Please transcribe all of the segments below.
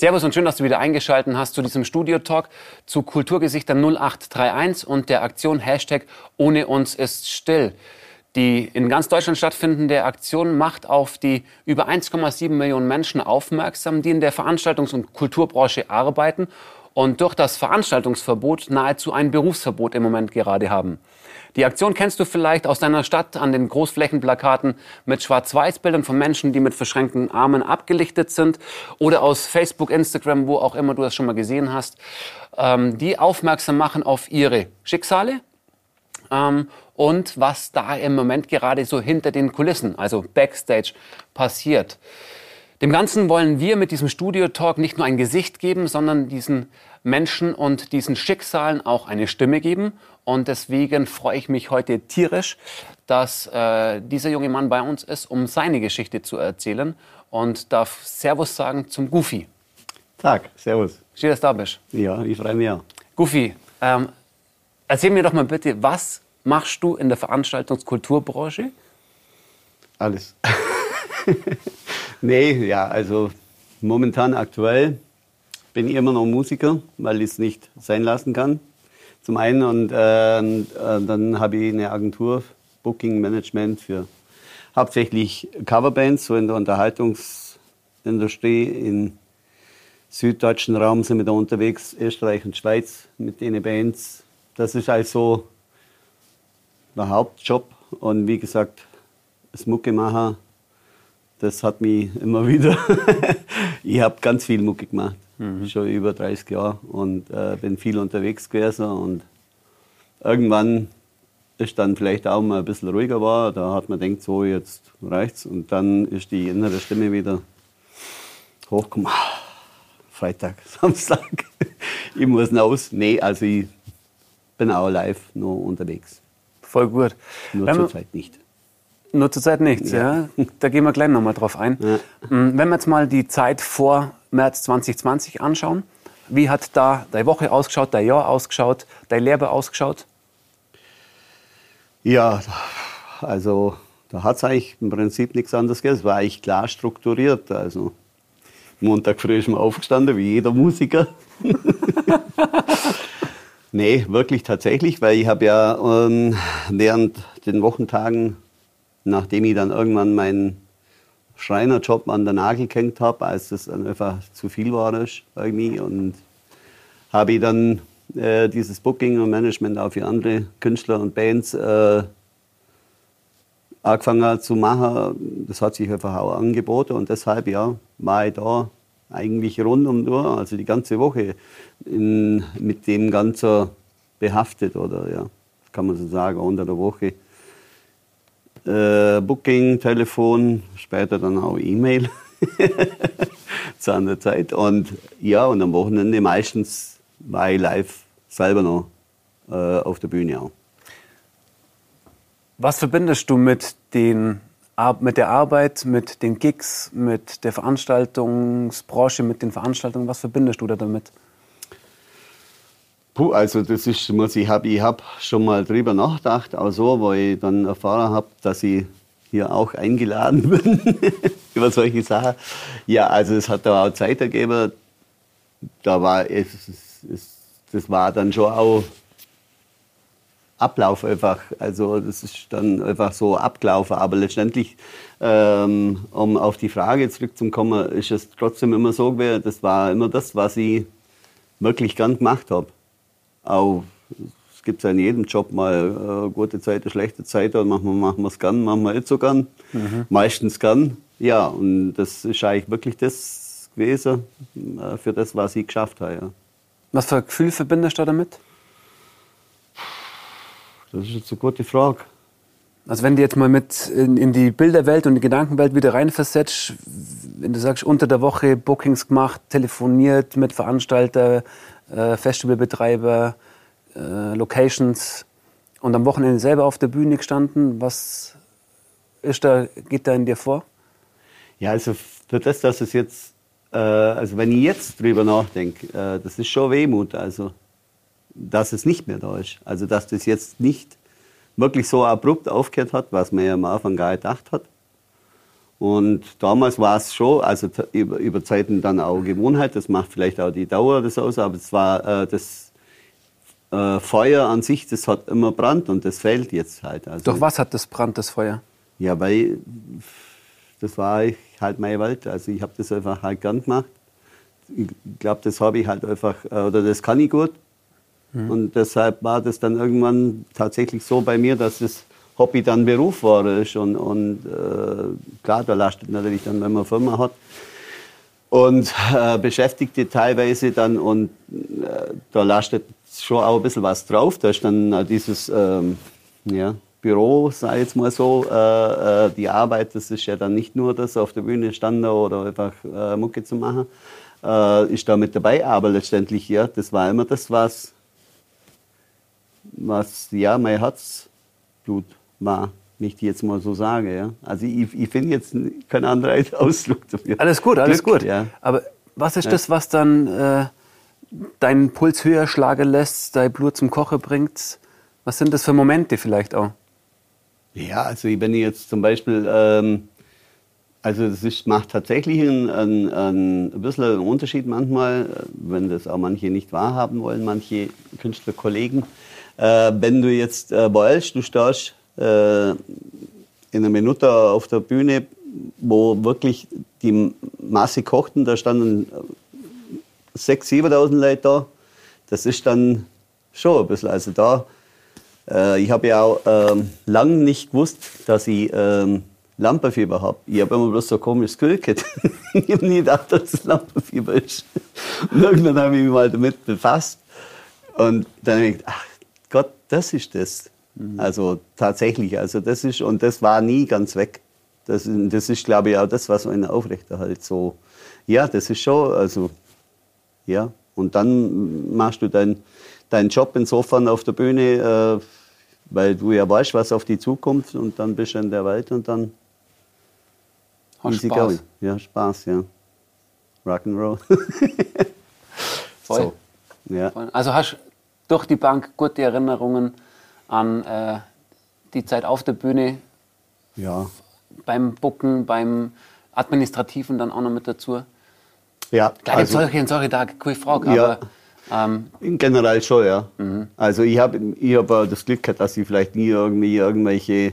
Servus und schön, dass du wieder eingeschaltet hast zu diesem Studio-Talk zu Kulturgesichter 0831 und der Aktion Hashtag Ohne uns ist still. Die in ganz Deutschland stattfindende Aktion macht auf die über 1,7 Millionen Menschen aufmerksam, die in der Veranstaltungs- und Kulturbranche arbeiten und durch das Veranstaltungsverbot nahezu ein Berufsverbot im Moment gerade haben. Die Aktion kennst du vielleicht aus deiner Stadt an den Großflächenplakaten mit Schwarz-Weiß-Bildern von Menschen, die mit verschränkten Armen abgelichtet sind oder aus Facebook, Instagram, wo auch immer du das schon mal gesehen hast, ähm, die aufmerksam machen auf ihre Schicksale ähm, und was da im Moment gerade so hinter den Kulissen, also Backstage, passiert. Dem Ganzen wollen wir mit diesem Studio-Talk nicht nur ein Gesicht geben, sondern diesen Menschen und diesen Schicksalen auch eine Stimme geben. Und deswegen freue ich mich heute tierisch, dass äh, dieser junge Mann bei uns ist, um seine Geschichte zu erzählen. Und darf Servus sagen zum Goofy. Tag, Servus. Schön, dass du da bist. Ja, ich freue mich auch. Goofy, ähm, erzähl mir doch mal bitte, was machst du in der Veranstaltungskulturbranche? Alles. nee, ja, also momentan aktuell bin ich immer noch Musiker, weil ich es nicht sein lassen kann. Zum einen und äh, äh, dann habe ich eine Agentur, Booking Management für hauptsächlich Coverbands, so in der Unterhaltungsindustrie. Im süddeutschen Raum sind wir da unterwegs, Österreich und Schweiz mit den Bands. Das ist also der Hauptjob. Und wie gesagt, das Mucke machen, das hat mich immer wieder. ich habe ganz viel Mucke gemacht, mhm. schon über 30 Jahre und äh, bin viel unterwegs gewesen. Und irgendwann ist dann vielleicht auch mal ein bisschen ruhiger war. Da hat man denkt so jetzt reicht's und dann ist die innere Stimme wieder hochgekommen. Ah, Freitag, Samstag, ich muss raus. Nee, also ich bin auch live noch unterwegs. Voll gut. Nur zurzeit nicht. Nur zurzeit nichts, ja. ja. Da gehen wir gleich nochmal drauf ein. Ja. Mm, wenn wir jetzt mal die Zeit vor März 2020 anschauen, wie hat da deine Woche ausgeschaut, dein Jahr ausgeschaut, dein Lehrer ausgeschaut? Ja, also da hat es eigentlich im Prinzip nichts anderes gegeben. Es war eigentlich klar strukturiert. Also Montag früh ist man aufgestanden, wie jeder Musiker. nee, wirklich tatsächlich, weil ich habe ja ähm, während den Wochentagen nachdem ich dann irgendwann meinen Schreinerjob an der Nagel gehängt habe, als das dann einfach zu viel war irgendwie und habe ich dann äh, dieses Booking und Management auch für andere Künstler und Bands äh, angefangen zu machen. Das hat sich einfach auch angeboten und deshalb ja, war ich da eigentlich rund um die also die ganze Woche in, mit dem Ganzen behaftet oder ja, kann man so sagen, unter der Woche äh, Booking, Telefon, später dann auch E-Mail zu einer Zeit. Und ja, und am Wochenende meistens war ich live selber noch äh, auf der Bühne auch. Was verbindest du mit, den, mit der Arbeit, mit den Gigs, mit der Veranstaltungsbranche, mit den Veranstaltungen? Was verbindest du da damit? Puh, also das ist, muss ich habe ich hab schon mal drüber nachgedacht, auch so, weil ich dann erfahren habe, dass ich hier auch eingeladen bin über solche Sachen. Ja, also es hat da auch Zeit ergeben. Da war es, es, das war dann schon auch Ablauf einfach. Also das ist dann einfach so abgelaufen. Aber letztendlich, ähm, um auf die Frage zurückzukommen, ist es trotzdem immer so gewesen, das war immer das, was ich wirklich gern gemacht habe auch, es gibt ja in jedem Job mal äh, gute Zeit, schlechte Zeit, und manchmal machen wir es gern, manchmal nicht so gern, mhm. meistens gern. Ja, und das ist eigentlich wirklich das gewesen, äh, für das, was ich geschafft habe. Ja. Was für ein Gefühl verbindest du damit? Das ist jetzt eine gute Frage. Also wenn du jetzt mal mit in, in, die Bilderwelt und die Gedankenwelt wieder reinversetzt, wenn du sagst, unter der Woche Bookings gemacht, telefoniert mit Veranstalter, äh, Festivalbetreiber, äh, Locations und am Wochenende selber auf der Bühne gestanden. Was ist da, geht da in dir vor? Ja, also für das, dass es jetzt, äh, also wenn ich jetzt drüber nachdenke, äh, das ist schon Wehmut, also dass es nicht mehr da ist. Also dass das jetzt nicht wirklich so abrupt aufgehört hat, was man ja am Anfang gar gedacht hat. Und damals war es schon, also über, über Zeiten dann auch Gewohnheit, das macht vielleicht auch die Dauer das aus, aber es war äh, das äh, Feuer an sich, das hat immer Brand und das fällt jetzt halt. Also, Doch was hat das Brand, das Feuer? Ja, weil das war halt meine Welt, also ich habe das einfach halt gern gemacht. Ich glaube, das habe ich halt einfach, äh, oder das kann ich gut. Mhm. Und deshalb war das dann irgendwann tatsächlich so bei mir, dass das Hobby dann Beruf war. Und, und äh, klar, da lastet natürlich dann, wenn man Firma hat. Und äh, Beschäftigte teilweise dann und äh, da lastet schon auch ein bisschen was drauf. Da ist dann dieses ähm, ja, Büro, sag ich jetzt mal so, äh, äh, die Arbeit, das ist ja dann nicht nur das auf der Bühne standen oder einfach äh, Mucke zu machen, äh, ist da mit dabei. Aber letztendlich, ja, das war immer das, was, was ja, mein Herzblut war, wenn ich die jetzt mal so sage. Ja. Also ich, ich finde jetzt keinen anderen Ausdruck dafür. Alles gut, alles Glück, gut. Ja. Aber was ist ja. das, was dann äh, deinen Puls höher schlagen lässt, dein Blut zum Kochen bringt? Was sind das für Momente vielleicht auch? Ja, also wenn ich jetzt zum Beispiel, ähm, also das ist, macht tatsächlich einen, einen, ein bisschen einen Unterschied manchmal, wenn das auch manche nicht wahrhaben wollen, manche Künstlerkollegen. Äh, wenn du jetzt äh, wolltest, du stehst äh, in einer Minute auf der Bühne, wo wirklich die Masse kochten, da standen 6.000, 7.000 Leute da. Das ist dann schon ein bisschen. Also da, äh, ich habe ja auch ähm, lange nicht gewusst, dass ich ähm, Lampenfieber habe. Ich habe immer bloß so Gefühl gehabt. ich habe nie gedacht, dass es Lampenfieber ist. Und irgendwann habe ich mich mal damit befasst. Und dann habe ich gedacht, ach Gott, das ist das. Mhm. Also tatsächlich, also das ist, und das war nie ganz weg. Das, das ist, glaube ich, auch das, was einen aufrechterhält. So, ja, das ist schon, also, ja. Und dann machst du deinen dein Job insofern auf der Bühne, äh, weil du ja weißt, was auf die zukommt und dann bist du in der Welt und dann Hast Spaß. Going. Ja, Spaß, ja. Rock'n'Roll. Voll. So, ja. Also hast durch die Bank gute Erinnerungen an äh, die Zeit auf der Bühne. Ja. Beim Bucken, beim Administrativen dann auch noch mit dazu. Ja. Klar, also, solche und solche Tage, keine Frage, ja. aber. Ähm, in generell schon, ja. Mhm. Also ich habe ich hab das Glück gehabt, dass ich vielleicht nie irgendwie irgendwelche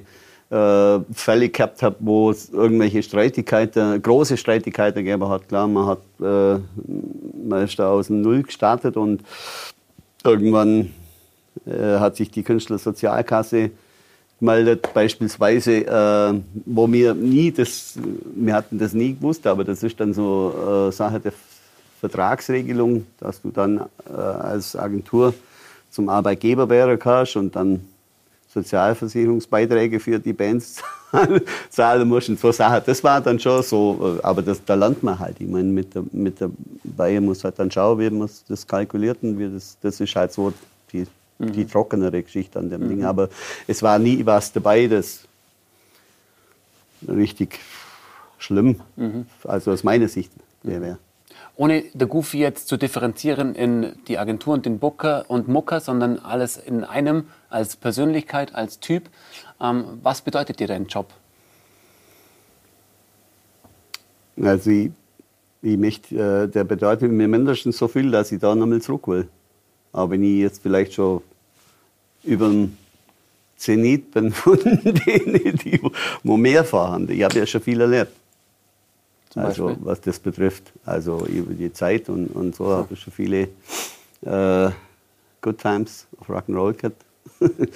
äh, Fälle gehabt habe, wo es irgendwelche Streitigkeiten, große Streitigkeiten gegeben hat. Klar, man hat äh, man ist da aus dem Null gestartet und irgendwann äh, hat sich die Künstlersozialkasse gemeldet, beispielsweise, äh, wo wir nie das, wir hatten das nie gewusst, aber das ist dann so äh, Sache der Vertragsregelung, dass du dann äh, als Agentur zum Arbeitgeber werden kannst und dann Sozialversicherungsbeiträge für die Bands zahlen musst und so Sachen. Das war dann schon so, äh, aber das, da lernt man halt. Ich meine, mit der, mit Bayer muss halt dann schauen, wie man das kalkuliert und wie das, das ist halt so die, mhm. die trockenere Geschichte an dem mhm. Ding. Aber es war nie was dabei, das richtig schlimm, mhm. also aus meiner Sicht wäre ohne der Goofy jetzt zu differenzieren in die Agentur und den Booker und Mucker, sondern alles in einem als Persönlichkeit, als Typ. Ähm, was bedeutet dir dein Job? Also ich, ich möchte, äh, der bedeutet mir mindestens so viel, dass ich da nochmal zurück will. Aber wenn ich jetzt vielleicht schon über den Zenit bin von denen, die wo mehr fahren, ich habe ja schon viel erlebt also was das betrifft. Also über die Zeit und, und so habe ich schon viele äh, Good Times auf Rock'n'Roll gehabt.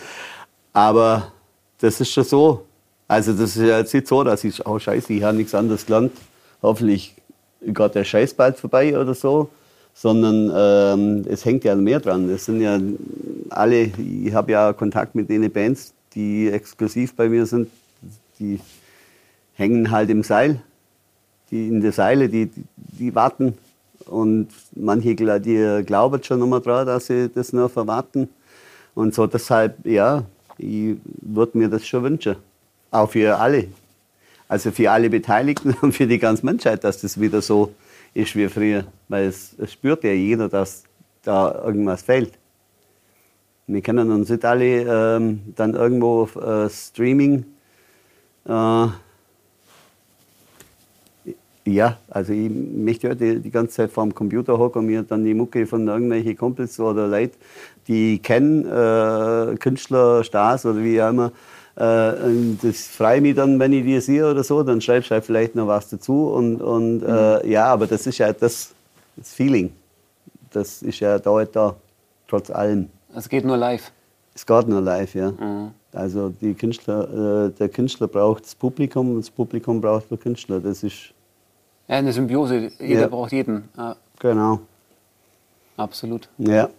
Aber das ist schon so. Also das ist jetzt nicht so, dass ich, oh scheiße, ich habe nichts anderes gelernt. Hoffentlich geht der Scheiß bald vorbei oder so. Sondern ähm, es hängt ja mehr dran. Es sind ja alle, ich habe ja Kontakt mit den Bands, die exklusiv bei mir sind. Die hängen halt im Seil die in der Seile, die, die warten. Und manche die glauben schon immer dran, dass sie das noch verwarten. Und so deshalb, ja, ich würde mir das schon wünschen. Auch für alle. Also für alle Beteiligten und für die ganze Menschheit, dass das wieder so ist wie früher. Weil es, es spürt ja jeder, dass da irgendwas fehlt. Wir kennen uns nicht alle ähm, dann irgendwo auf äh, Streaming äh, Ja, also ich möchte ja die, die ganze Zeit vor dem Computer hocken und mir dann die Mucke von irgendwelchen Kumpels oder Leuten, die ich kenne, äh, Künstler, Stars oder wie auch immer, das freue mich dann, wenn ich die sehe oder so, dann schreibst du halt vielleicht noch was dazu. Und, und äh, ja, aber das ist ja das, das Feeling. Das ist ja da, da, trotz allem. Es geht nur live. Es geht nur live, ja. Mhm. Also Künstler, äh, der Künstler braucht das Publikum und das Publikum braucht den Künstler. Das ist ja, eine Symbiose. Jeder ja. braucht jeden. Ja. Genau. Absolut. Ja.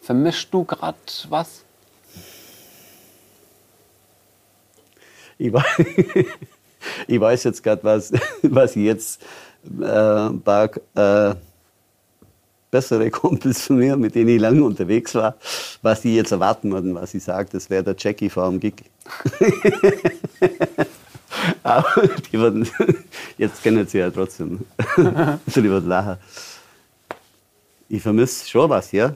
Vermischst du gerade was? Ich weiß, ich weiß jetzt gerade, was, was jetzt äh, ein paar äh, bessere Kumpels von mir, mit denen ich lange unterwegs war, was die jetzt erwarten würden, was ich sage, das wäre der Jackie vor Gig. Aber die würden, jetzt kennen sie ja trotzdem. die würden lachen. Ich vermisse schon was, ja.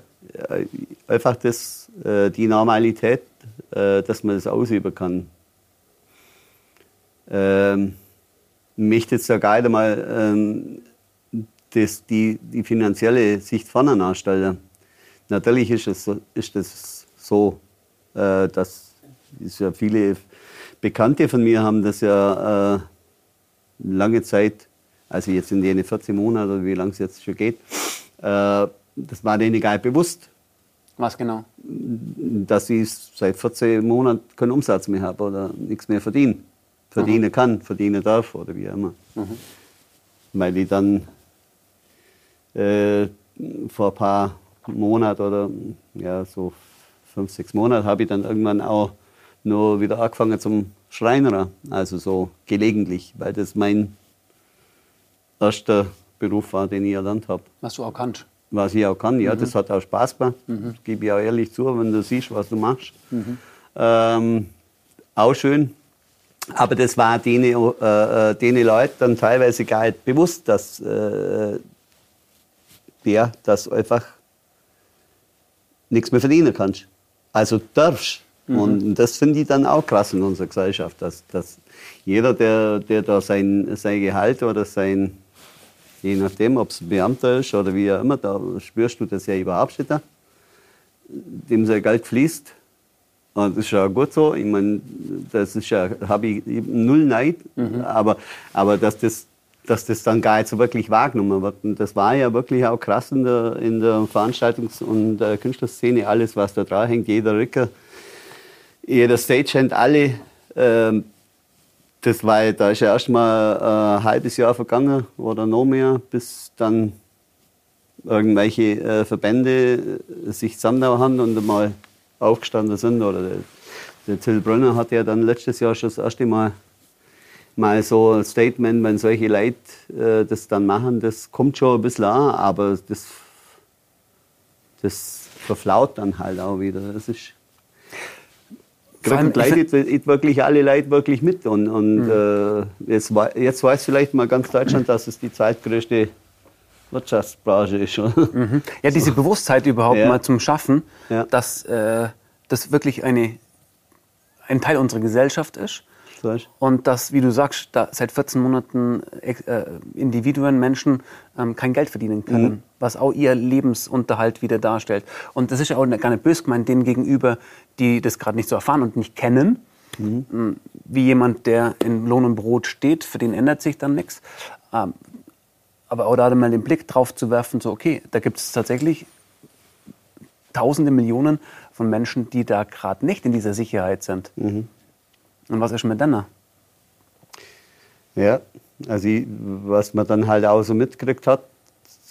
Einfach das, äh, die Normalität, äh, dass man das ausüben kann. Ähm, möchte jetzt ja gar mal ähm, das, die, die finanzielle Sicht vorne anstellen. Natürlich ist, es, ist das so, äh, dass es ja viele Bekannte von mir haben das ja äh, lange Zeit, also jetzt in den 14 Monaten oder wie lange es jetzt schon geht, äh, das war denen gar nicht bewusst. Was genau? Dass ich seit 14 Monaten keinen Umsatz mehr habe oder nichts mehr verdiene. Verdienen kann, verdienen darf oder wie immer. Mhm. Weil ich dann äh, vor ein paar Monaten oder ja, so fünf, sechs Monate habe ich dann irgendwann auch nur wieder angefangen zum Schreinerer, also so gelegentlich, weil das mein erster Beruf war, den ich erlernt habe. Was du auch kannst. Was ich auch kann, ja, mhm. das hat auch Spaß gemacht. Mhm. Das gebe ich auch ehrlich zu, wenn du siehst, was du machst. Mhm. Ähm, auch schön. Aber das war denen, äh, äh denen Leuten dann teilweise gar nicht bewusst, dass äh, der das einfach nichts mehr verdienen kannst. Also darfst. Mhm. Und das finde ich dann auch krass in unserer Gesellschaft, dass, dass jeder, der, der da sein, sein Gehalt oder sein, je nachdem, ob es ein Beamter ist oder wie auch immer, da spürst du das ja überhaupt nicht, dem sein Geld fließt. Und das ist ja gut so. Ich meine, das ist ja, habe ich null Neid, mhm. aber, aber dass das dass das dann gar nicht so wirklich wahrgenommen wird. Und das war ja wirklich auch krass in der, in der Veranstaltungs- und der Künstlerszene, alles, was da dran hängt, jeder Rücker, jeder Stagehand, alle. Ähm, das war, da ist ja erst mal äh, ein halbes Jahr vergangen oder noch mehr, bis dann irgendwelche äh, Verbände äh, sich zusammengehauen haben und mal aufgestanden sind. Oder der, der Till Brunner hat ja dann letztes Jahr schon das erste Mal mal so ein Statement, wenn solche Leute äh, das dann machen, das kommt schon ein bisschen an, aber das, das verflaut dann halt auch wieder. Das ist leidet wirklich alle Leute wirklich mit. Und, und mhm. äh, jetzt, jetzt weiß vielleicht mal ganz Deutschland, dass es die zweitgrößte Wirtschaftsbranche ist. Mhm. Ja, diese Bewusstheit überhaupt ja. mal zum Schaffen, ja. dass äh, das wirklich eine, ein Teil unserer Gesellschaft ist. Und dass, wie du sagst, da seit 14 Monaten äh, Individuen, Menschen ähm, kein Geld verdienen können, mhm. was auch ihr Lebensunterhalt wieder darstellt. Und das ist ja auch gar nicht böse gemeint denen gegenüber, die das gerade nicht so erfahren und nicht kennen. Mhm. Mm, wie jemand, der in Lohn und Brot steht, für den ändert sich dann nichts. Ähm, aber auch da mal den Blick drauf zu werfen, so okay, da gibt es tatsächlich Tausende, Millionen von Menschen, die da gerade nicht in dieser Sicherheit sind. Mhm. Und was ist mit denen? Ja, also ich, was man dann halt auch so mitgekriegt hat,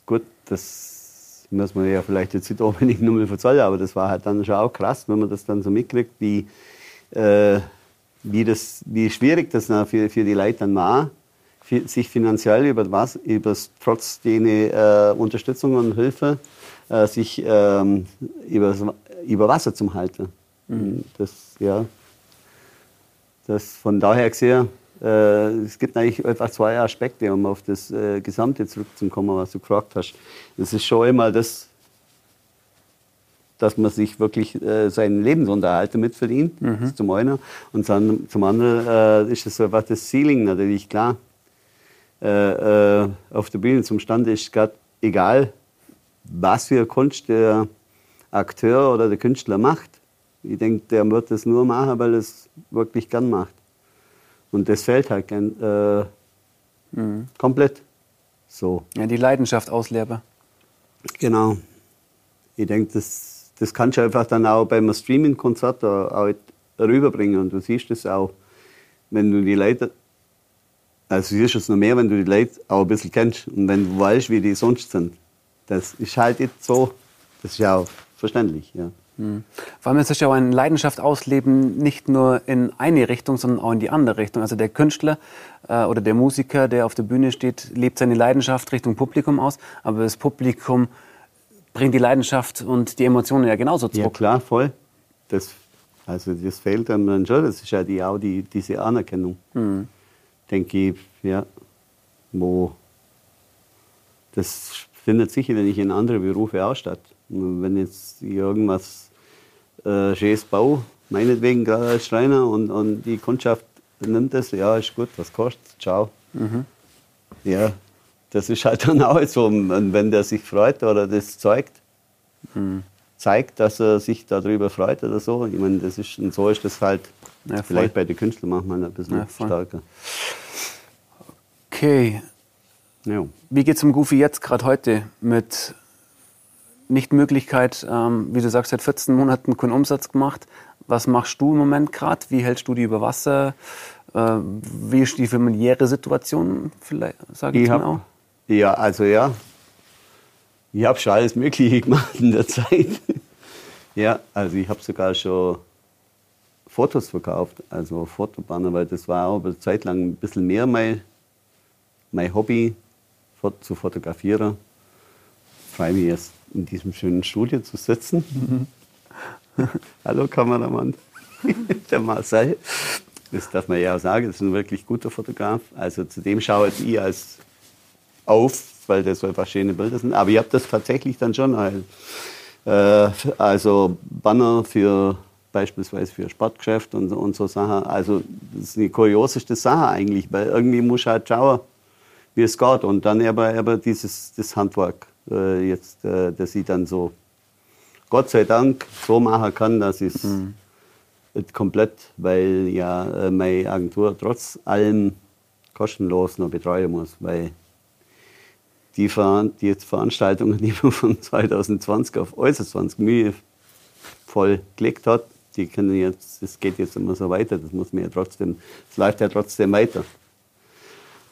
gut, das muss man ja vielleicht jetzt nicht unbedingt nur mal verzeihen, aber das war halt dann schon auch krass, wenn man das dann so mitkriegt, wie, äh, wie, das, wie schwierig das für, für die Leute dann war, sich finanziell über was, über trotz der äh, Unterstützung und Hilfe, äh, sich ähm, über, über Wasser zu halten. Mhm. Das, ja, das von daher gesehen, äh, es gibt eigentlich einfach zwei Aspekte, um auf das äh, Gesamte zurückzukommen, was du gefragt hast. Es ist schon immer das, dass man sich wirklich äh, seinen Lebensunterhalt damit verdient, mhm. zum einen. Und dann, zum anderen äh, ist es einfach das Ceiling natürlich klar. Äh, äh, auf der Bühne zum Stand ist, grad egal, was für Kunst der Akteur oder der Künstler macht. Ich denke, der wird das nur machen, weil er es wirklich gern macht. Und das fällt halt äh, mhm. komplett so. Ja, die Leidenschaft auslebe. Genau. Ich denke, das, das kannst du einfach dann auch beim Streaming-Konzert auch rüberbringen. Und du siehst es auch, wenn du die Leute, also siehst du es noch mehr, wenn du die Leute auch ein bisschen kennst und wenn du weißt, wie die sonst sind. Das ist halt jetzt so, das ist ja auch verständlich, ja. Mhm. Vor allem ist es ja auch eine Leidenschaft ausleben, nicht nur in eine Richtung, sondern auch in die andere Richtung. Also der Künstler äh, oder der Musiker, der auf der Bühne steht, lebt seine Leidenschaft Richtung Publikum aus, aber das Publikum bringt die Leidenschaft und die Emotionen ja genauso zurück. Ja klar, voll. Das, also das fehlt einem dann schon. Das ist ja die, auch die, diese Anerkennung, mhm. Denke ich, ja, wo das findet sicherlich in anderen Berufen auch statt. Wenn jetzt irgendwas äh, schönes Bau, meinetwegen gerade als Schreiner und, und die Kundschaft nimmt das, ja, ist gut, was kostet, ciao. Mhm. Ja, das ist halt dann auch so. Und wenn der sich freut oder das zeigt, mhm. zeigt, dass er sich darüber freut oder so, ich meine, das ist, und so ist das halt ja, vielleicht bei den Künstlern manchmal ein bisschen ja, stärker. Okay. Ja. Wie geht es dem Goofy jetzt gerade heute mit Nichtmöglichkeit, ähm, wie du sagst, seit 14 Monaten keinen Umsatz gemacht. Was machst du im Moment gerade? Wie hältst du die über Wasser? Äh, wie ist die familiäre Situation, vielleicht, sage ich, ich auch? Ja, also ja. Ich habe schon alles Mögliche gemacht in der Zeit. ja, also ich habe sogar schon Fotos verkauft, also Fotobanner, weil das war auch eine Zeit lang ein bisschen mehr mein, mein Hobby, zu fotografieren. Freue mich jetzt in diesem schönen Studio zu sitzen. Mhm. Hallo Kameramann, der Marcel. Das darf man ja auch sagen, das ist ein wirklich guter Fotograf. Also zu dem schaue ich als auf, weil das einfach schöne Bilder sind. Aber ich habe das tatsächlich dann schon halt, äh, also Banner für beispielsweise für Sportgeschäft und, und so Sachen. Also das ist eine kurioseste Sache eigentlich, weil irgendwie muss ich halt schauen, wie es geht. Und dann aber, aber dieses das Handwerk äh, jetzt, äh, dass ich dann so, Gott sei Dank, so machen kann, dass ich es mhm. komplett, weil ja äh, meine Agentur trotz allem kostenlos noch betreuen muss, weil die, Ver die Veranstaltungen, die man von 2020 auf äußerst 20 Mühe voll gelegt hat, die können jetzt, das geht jetzt immer so weiter, das muss man ja trotzdem, es läuft ja trotzdem weiter.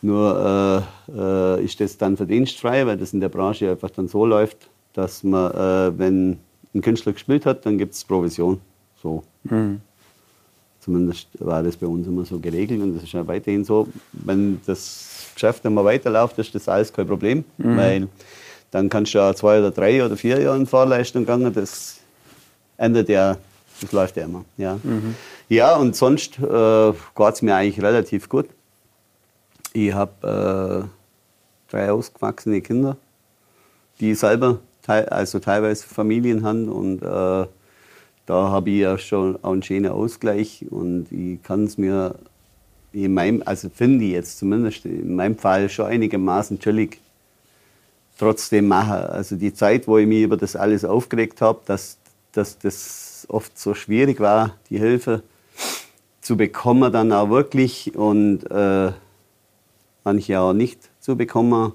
Nur äh, äh, ist das dann verdienstfrei, weil das in der Branche einfach dann so läuft, dass man, äh, wenn ein Künstler gespielt hat, dann gibt es Provision. So. Mhm. Zumindest war das bei uns immer so geregelt und das ist ja weiterhin so. Wenn das Geschäft immer weiterläuft, ist das alles kein Problem, mhm. weil dann kannst du ja zwei oder drei oder vier Jahre in Vorleistung gehen. Das ändert ja, das läuft ja immer. Ja, mhm. ja und sonst äh, geht es mir eigentlich relativ gut. Ich habe äh, drei ausgewachsene Kinder, die selber te also teilweise Familien haben und äh, da habe ich ja schon auch einen schönen Ausgleich und ich kann es mir in meinem, also finde ich jetzt zumindest in meinem Fall schon einigermaßen chillig trotzdem machen. Also die Zeit, wo ich mich über das alles aufgeregt habe, dass, dass das oft so schwierig war, die Hilfe zu bekommen dann auch wirklich und äh, manche auch nicht zu bekommen.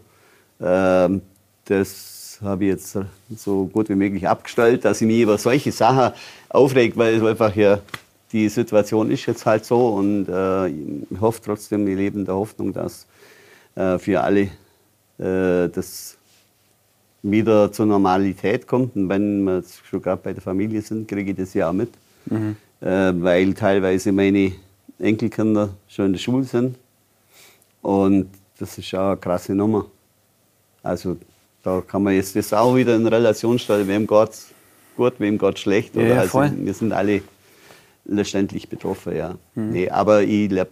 Ähm, das habe ich jetzt so gut wie möglich abgestellt, dass ich mich über solche Sachen aufregt, weil es einfach ja die Situation ist jetzt halt so und äh, ich hoffe trotzdem, wir leben der Hoffnung, dass äh, für alle äh, das wieder zur Normalität kommt. Und wenn wir schon gerade bei der Familie sind, kriege ich das ja auch mit, mhm. Äh, weil teilweise meine Enkelkinder schon in der Schule sind und das ist auch eine krasse Nummer. Also da kann man jetzt das auch wieder in Relation stellen, wem geht's gut, wem geht's schlecht. Ja, ja, also, wir sind alle letztendlich betroffen, ja. Mhm. Nee, aber ich lebe,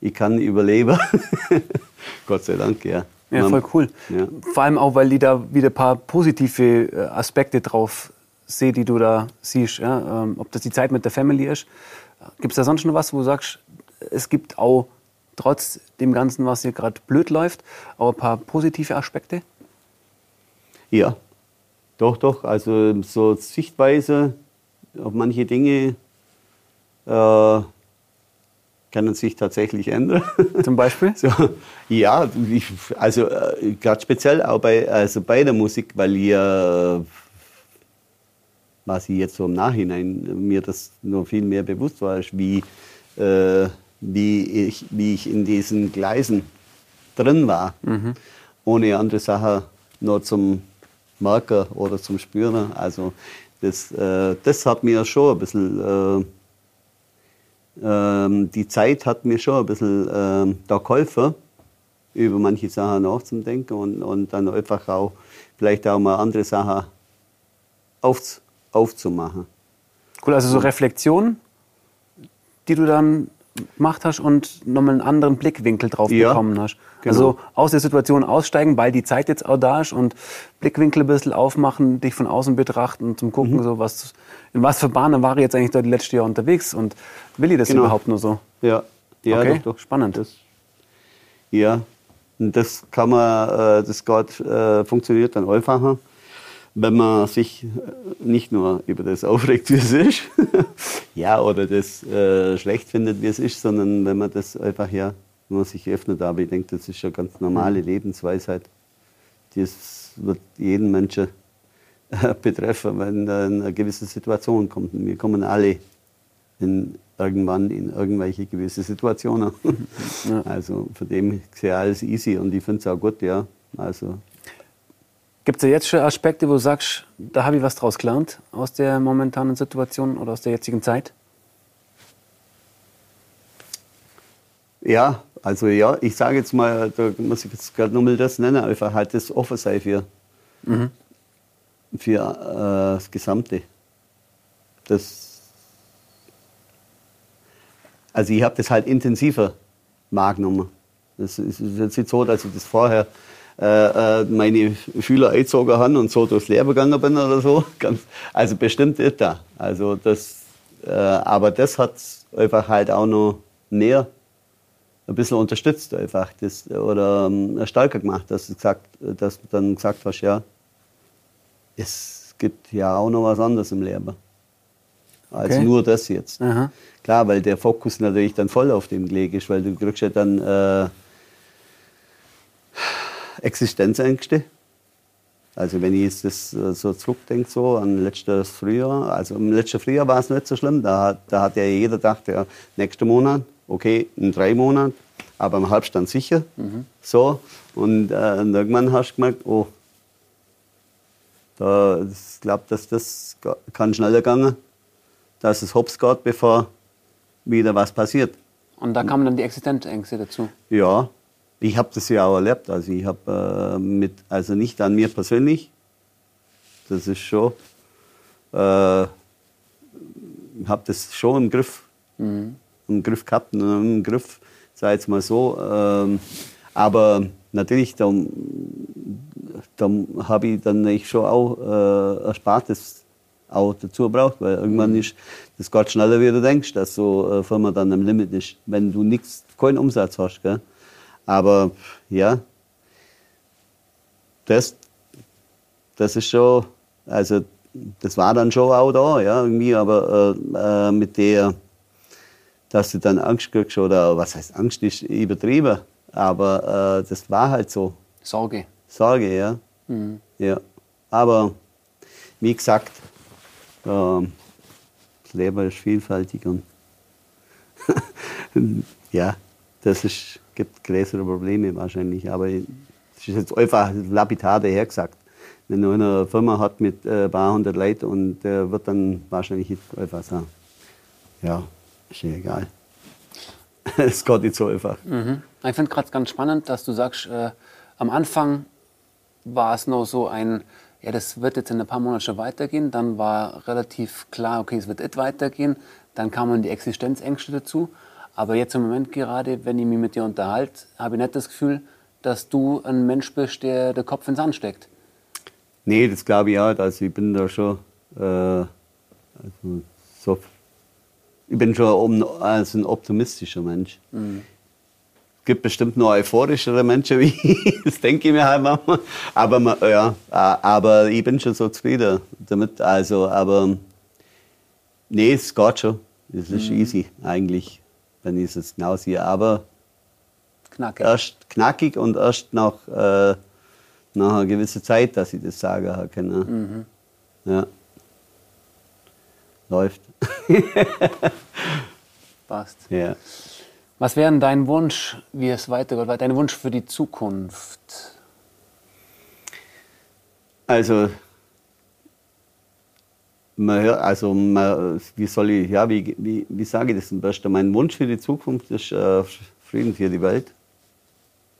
ich kann überleben. Gott sei Dank, ja. Ja, voll cool. Ja. Vor allem auch, weil ich da wieder ein paar positive äh, Aspekte drauf sehe, die du da siehst. Ja? Ähm, ob das die Zeit mit der Family ist. Gibt es da sonst noch was, wo du sagst, es gibt auch trotz dem Ganzen, was hier gerade blöd läuft, auch ein paar positive Aspekte? Ja, doch, doch. Also so Sichtweise auf manche Dinge äh, können sich tatsächlich ändern. Zum Beispiel? So, ja, ich, also äh, gerade speziell auch bei, also bei der Musik, weil ich, äh, was ich jetzt so im Nachhinein mir das noch viel mehr bewusst war, ist, wie, äh, wie, ich, wie ich in diesen Gleisen drin war, mhm. ohne andere Sachen noch zum Merker oder zum Spüren. Also das, äh, das hat mir schon ein bisschen, äh, ähm, die Zeit hat mir schon ein bisschen äh, da geholfen, über manche Sachen nachzudenken und, und dann einfach auch vielleicht auch mal andere Sachen auf, aufzumachen. Cool, also so Reflexion, die du dann gemacht hast und nochmal einen anderen Blickwinkel drauf ja, bekommen hast. Genau. Also aus der Situation aussteigen, weil die Zeit jetzt auch da ist und Blickwinkel ein bisschen aufmachen, dich von außen betrachten zum Gucken, mhm. so was, in was für Bahnen war ich jetzt eigentlich da die letzte Jahr unterwegs und will ich das genau. überhaupt nur so? Ja, ja okay. doch, doch. Spannend. Das, ja, und das kann man, äh, das Gott äh, funktioniert dann einfacher wenn man sich nicht nur über das aufregt, wie es ist, ja, oder das äh, schlecht findet, wie es ist, sondern wenn man das einfach, ja, wenn man sich öffnet. Aber ich denke, das ist eine ganz normale mhm. Lebensweisheit. Das wird jeden Menschen äh, betreffen, wenn eine gewisse Situation kommt. Wir kommen alle in, irgendwann in irgendwelche gewisse Situationen. Ja. Also von dem ist ja alles easy und ich finde es auch gut, ja. Also Gibt es ja jetzt schon Aspekte, wo du sagst, da habe ich was draus gelernt aus der momentanen Situation oder aus der jetzigen Zeit? Ja, also ja, ich sage jetzt mal, da muss ich jetzt gerade nochmal das nennen, einfach halt das offen sein für, mhm. für äh, das Gesamte. Das, also ich habe das halt intensiver wahrgenommen. Das ist jetzt nicht so, dass ich das vorher äh, äh, meine Schüler eingezogen haben und so durchs Leben gegangen bin oder so. Ganz, also bestimmt ist da. Also das, äh, aber das hat einfach halt auch noch mehr ein bisschen unterstützt einfach das, oder ähm, stärker gemacht, dass du, gesagt, dass du dann gesagt hast, ja, es gibt ja auch noch was anderes im Leben als okay. nur das jetzt. Aha. Klar, weil der Fokus natürlich dann voll auf dem gelegt ist, weil du kriegst ja dann äh, Existenzängste. Also wenn ich jetzt das äh, so zurückdenke, so an letztes Frühjahr, also im letzten Frühjahr war es nicht so schlimm, da, da hat ja jeder gedacht, ja, nächsten Monat, okay, in drei Monaten, aber im Halbstand sicher. Mhm. So, und, äh, irgendwann hast du gemerkt, oh, da, ich glaube, dass das kann schneller gehen, dass es hops geht, bevor wieder was passiert. Und da kamen dann die Existenzängste dazu? Ja, ich habe das ja auch erlebt. Also ich habe äh, mit, also nicht an mir persönlich, das ist schon, äh, habe das schon im Griff, mhm. im Griff gehabt, im Griff, sei jetzt mal so. Ähm, aber natürlich, da, da habe ich dann ich schon auch äh, Erspartes auch dazu braucht, weil irgendwann mhm. ist das geht schneller, wie du denkst, dass so eine Firma dann am Limit ist, wenn du nichts, keinen Umsatz hast. Gell? Aber ja, das, das ist schon, also das war dann schon auch da, ja, irgendwie, aber äh, äh, mit der, dass du dann Angst kriegst oder was heißt Angst ist übertrieben, aber äh, das war halt so. Sorge. Sorge, ja. Mhm. ja. Aber wie gesagt, äh, das Leben ist vielfältig und ja, das ist gibt größere Probleme wahrscheinlich. Aber es ist jetzt einfach lapidar dahergesagt. Wenn du eine Firma hat mit äh, ein paar hundert Leuten und der wird dann wahrscheinlich einfach sagen, ja, ist ja egal. Es geht nicht so einfach. Mhm. Ich finde gerade ganz spannend, dass du sagst, äh, am Anfang war es noch so ein, ja, das wird jetzt in ein paar Monaten schon weitergehen. Dann war relativ klar, okay, es wird nicht weitergehen. Dann kamen die Existenzängste dazu. Aber jetzt im Moment gerade, wenn ich mich mit dir unterhalte, habe ich nicht das Gefühl, dass du ein Mensch bist, der den Kopf ins Sand steckt. Nee, das glaube ich auch. Also ich bin da schon äh, also so, ich bin schon also ein optimistischer Mensch. Mhm. gibt bestimmt noch euphorischere Menschen wie ich, das denke ich mir halt manchmal. Aber, man, ja, aber ich bin schon so zufrieden damit. Also, aber nee, es geht schon. Es ist mhm. easy eigentlich, wenn ich es genau sehe. Aber knackig. erst knackig und erst nach, äh, nach einer gewissen Zeit, dass ich das sagen kann. Mhm. Ja. Läuft. Passt. Ja. Was wäre dein Wunsch, wie es weitergeht? Dein Wunsch für die Zukunft? Also, man hört, also man, wie soll ich, ja, wie, wie, wie sage ich das am besten? Mein Wunsch für die Zukunft ist äh, Frieden für die Welt.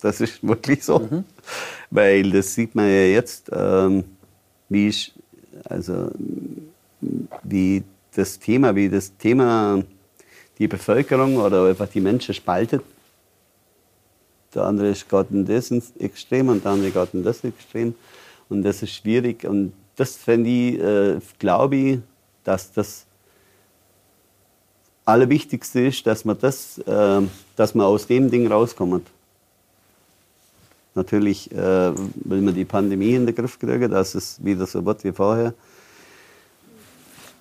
Das ist wirklich so. Mhm. Weil das sieht man ja jetzt, ähm, wie ich, also wie das Thema, wie das Thema die Bevölkerung oder einfach die Menschen spaltet. Der andere ist gerade in das Extrem und der andere gerade in das Extrem. Und das ist schwierig. Und das fände ich, äh, glaube ich, dass das Allerwichtigste ist, dass man, das, äh, dass man aus dem Ding rauskommt. Natürlich äh, will man die Pandemie in den Griff kriegen, dass es wieder so wird wie vorher.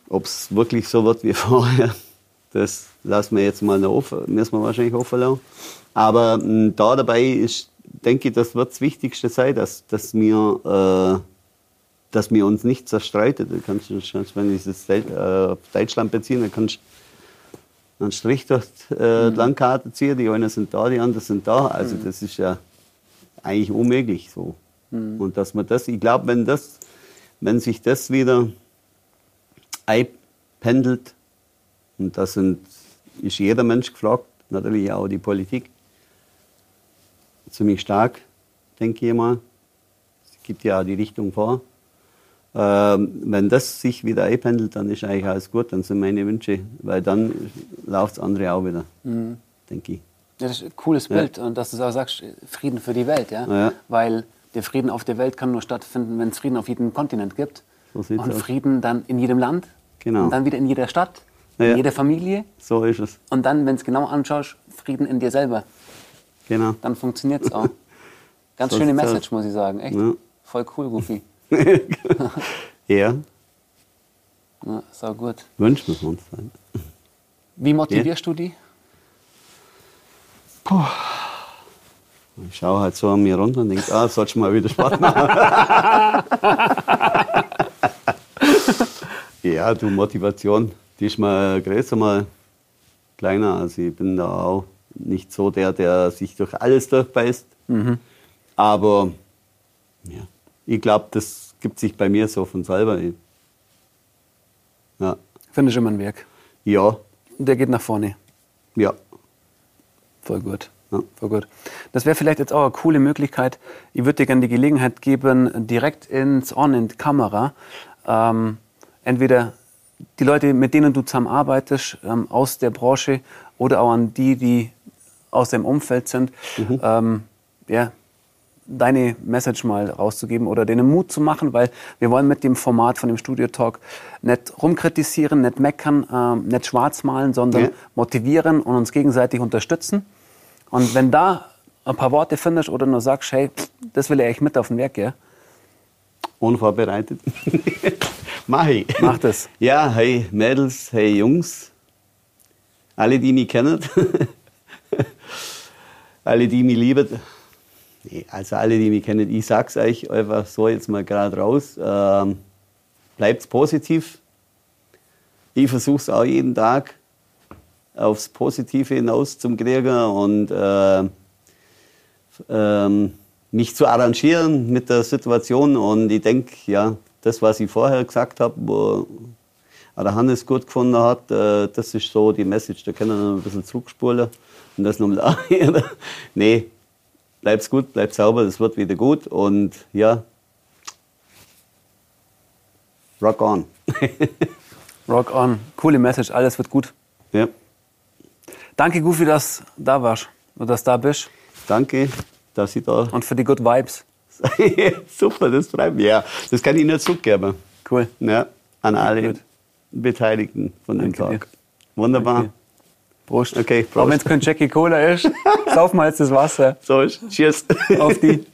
Ob es wirklich so wird wie vorher, das lassen wir jetzt mal offen, müssen wir wahrscheinlich offen lassen. Aber mh, hm, da dabei ist, denke ich, das wird das Wichtigste sein, dass, dass, wir, äh, dass wir uns nicht zerstreiten. Du kannst, wenn ich das äh, auf Deutschland beziehe, dann kannst du einen Strich durch äh, die mhm. Landkarte ziehen. Die einen sind da, die anderen sind da. Also mhm. das ist ja eigentlich unmöglich so. Mhm. Und dass man das, ich glaube, wenn das, wenn sich das wieder einpendelt, und da sind, ist jeder Mensch gefragt, natürlich auch die Politik. Ziemlich stark, denke ich mal. Es gibt ja auch die Richtung vor. Ähm, wenn das sich wieder einpendelt, dann ist eigentlich alles gut, dann sind meine Wünsche, weil dann läuft das andere auch wieder, mhm. denke ich. Ja, das ist ein cooles Bild ja. und dass du auch sagst, Frieden für die Welt, ja? ja? Weil der Frieden auf der Welt kann nur stattfinden, wenn es Frieden auf jedem Kontinent gibt. So und aus. Frieden dann in jedem Land genau. und dann wieder in jeder Stadt ja. in jeder Familie. So ist es. Und dann, wenn du es genau anschaust, Frieden in dir selber. Genau. Dann funktioniert es auch. Ganz so schöne Message, muss ich sagen. Echt. Voll cool, Rufi. ja. Ja, so gut. Wünschen wir uns sein. Wie motivierst ja. du die? Puh. Ich schaue halt so an mir runter und denke, ah, sollst du mal wieder Sport machen. ja, du, Motivation die ist mal größer, mal kleiner. Also ich bin da auch nicht so der, der sich durch alles durchbeißt. Mhm. Aber ja, ich glaube, das gibt sich bei mir so von selber. Ja. Findest du immer ein Werk? Ja. Der geht nach vorne? Ja. Voll gut. Ja. Voll gut. Das wäre vielleicht jetzt auch eine coole Möglichkeit. Ich würde dir gerne die Gelegenheit geben, direkt ins On, in die Kamera, ähm, entweder die Leute, mit denen du zusammenarbeitest, ähm, aus der Branche oder auch an die, die aus dem Umfeld sind, mhm. ähm, ja, deine Message mal rauszugeben oder denen Mut zu machen, weil wir wollen mit dem Format von dem Studio Talk nicht rumkritisieren, nicht meckern, ähm, nicht schwarz malen, sondern ja. motivieren und uns gegenseitig unterstützen. Und wenn da ein paar Worte findest oder nur sagst, hey, das will ich eigentlich mit auf den Werk, ja? Unvorbereitet. Mach ich. Mach das. Ja, hey Mädels, hey Jungs, alle, die mich kennen, alle, die mich lieben, nee, also alle, die mich kennen, ich sag's euch einfach so jetzt mal gerade raus, ähm, bleibt positiv. Ich versuche es auch jeden Tag aufs Positive hinaus zum kriegen und äh, ähm, mich zu arrangieren mit der Situation. Und ich denke, ja, das, was ich vorher gesagt habe, wo der Hannes gut gefunden hat, äh, das ist so die Message. Da können wir noch ein bisschen zurückspulen und das nochmal Nee, bleib's gut, bleib sauber, das wird wieder gut und ja, rock on. rock on. Coole Message, alles wird gut. Ja. Danke, Goofy, dass du da warst und dass du da bist. Danke, dass ich da. Und für die Good Vibes. Super, das freut mich. Ja, das kann ich nur zurückgeben. Cool. Ja, an alle. Beteiligten von dem Danke Tag. Dir. Wunderbar. Prost. Okay, Prost. Aber wenn es kein Jackie Cola ist, saufen wir jetzt das Wasser. So ist. Cheers. Auf die.